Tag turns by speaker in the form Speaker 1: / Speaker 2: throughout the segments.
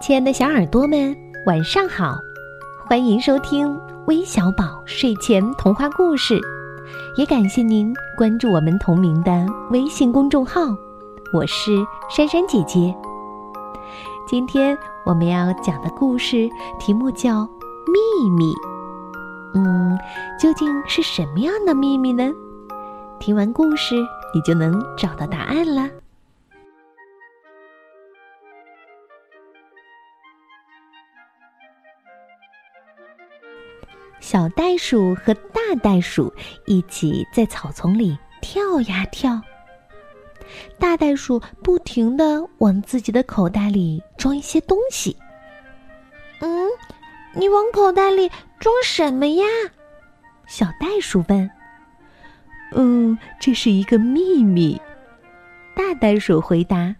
Speaker 1: 亲爱的小耳朵们，晚上好！欢迎收听微小宝睡前童话故事，也感谢您关注我们同名的微信公众号。我是珊珊姐姐。今天我们要讲的故事题目叫《秘密》。嗯，究竟是什么样的秘密呢？听完故事，你就能找到答案了。小袋鼠和大袋鼠一起在草丛里跳呀跳。大袋鼠不停的往自己的口袋里装一些东西。
Speaker 2: 嗯，你往口袋里装什么呀？
Speaker 1: 小袋鼠问。
Speaker 3: 嗯，这是一个秘密。
Speaker 1: 大袋鼠回答。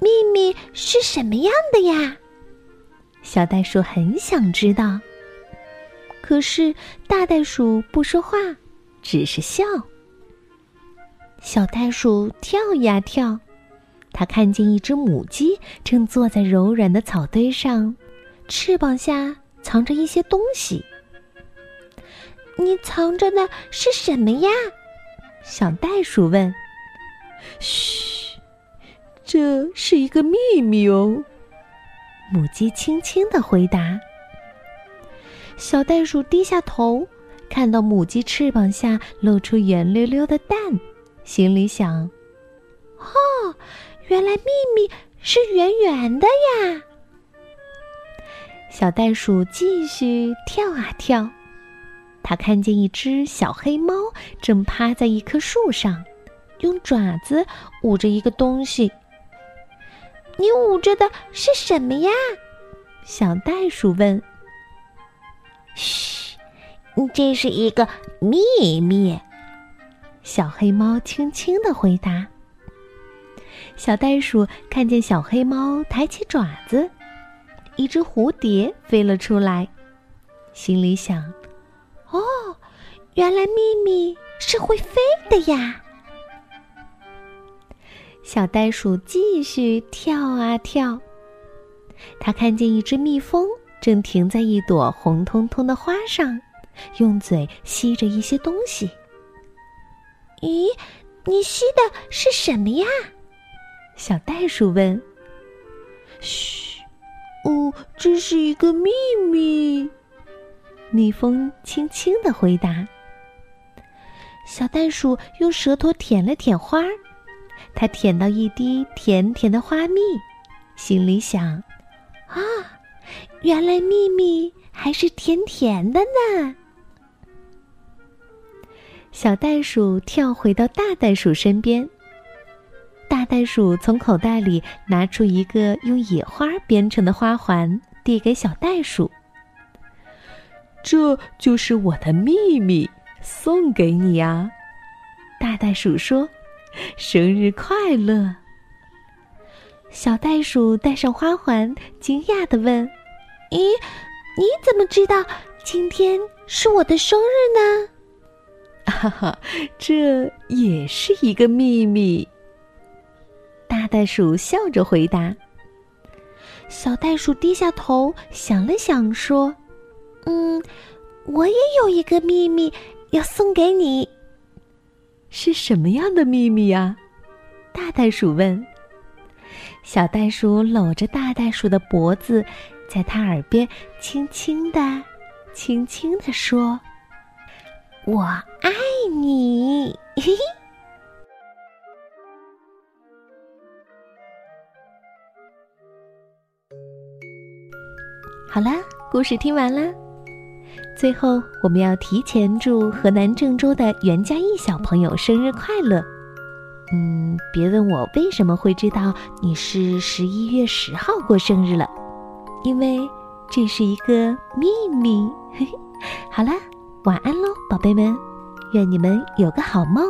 Speaker 2: 秘密是什么样的呀？
Speaker 1: 小袋鼠很想知道。可是大袋鼠不说话，只是笑。小袋鼠跳呀跳，它看见一只母鸡正坐在柔软的草堆上，翅膀下藏着一些东西。
Speaker 2: 你藏着的是什么呀？
Speaker 1: 小袋鼠问。
Speaker 3: 嘘，这是一个秘密哦。
Speaker 1: 母鸡轻轻的回答。小袋鼠低下头，看到母鸡翅膀下露出圆溜溜的蛋。心里想：“
Speaker 2: 哦，原来秘密是圆圆的呀！”
Speaker 1: 小袋鼠继续跳啊跳，它看见一只小黑猫正趴在一棵树上，用爪子捂着一个东西。
Speaker 2: “你捂着的是什么呀？”
Speaker 1: 小袋鼠问。
Speaker 2: “嘘，这是一个秘密。”
Speaker 1: 小黑猫轻轻的回答。小袋鼠看见小黑猫抬起爪子，一只蝴蝶飞了出来，心里想：“
Speaker 2: 哦，原来秘密是会飞的呀！”
Speaker 1: 小袋鼠继续跳啊跳，它看见一只蜜蜂正停在一朵红彤彤的花上，用嘴吸着一些东西。
Speaker 2: 咦，你吸的是什么呀？
Speaker 1: 小袋鼠问。
Speaker 3: 嘘，哦，这是一个秘密。
Speaker 1: 蜜蜂轻轻的回答。小袋鼠用舌头舔了舔花儿，它舔到一滴甜甜的花蜜，心里想：
Speaker 2: 啊，原来秘密还是甜甜的呢。
Speaker 1: 小袋鼠跳回到大袋鼠身边。大袋鼠从口袋里拿出一个用野花编成的花环，递给小袋鼠：“
Speaker 3: 这就是我的秘密，送给你呀。”
Speaker 1: 大袋鼠说：“生日快乐！”小袋鼠戴上花环，惊讶的问：“
Speaker 2: 咦，你怎么知道今天是我的生日呢？”
Speaker 3: 哈哈，这也是一个秘密。
Speaker 1: 大袋鼠笑着回答。小袋鼠低下头想了想，说：“
Speaker 2: 嗯，我也有一个秘密要送给你。
Speaker 3: 是什么样的秘密呀？”
Speaker 1: 大袋鼠问。小袋鼠搂着大袋鼠的脖子，在他耳边轻轻的、轻轻的说。我爱你，嘿嘿。好啦，故事听完啦。最后，我们要提前祝河南郑州的袁佳艺小朋友生日快乐。嗯，别问我为什么会知道你是十一月十号过生日了，因为这是一个秘密。嘿嘿，好啦。晚安喽，宝贝们，愿你们有个好梦。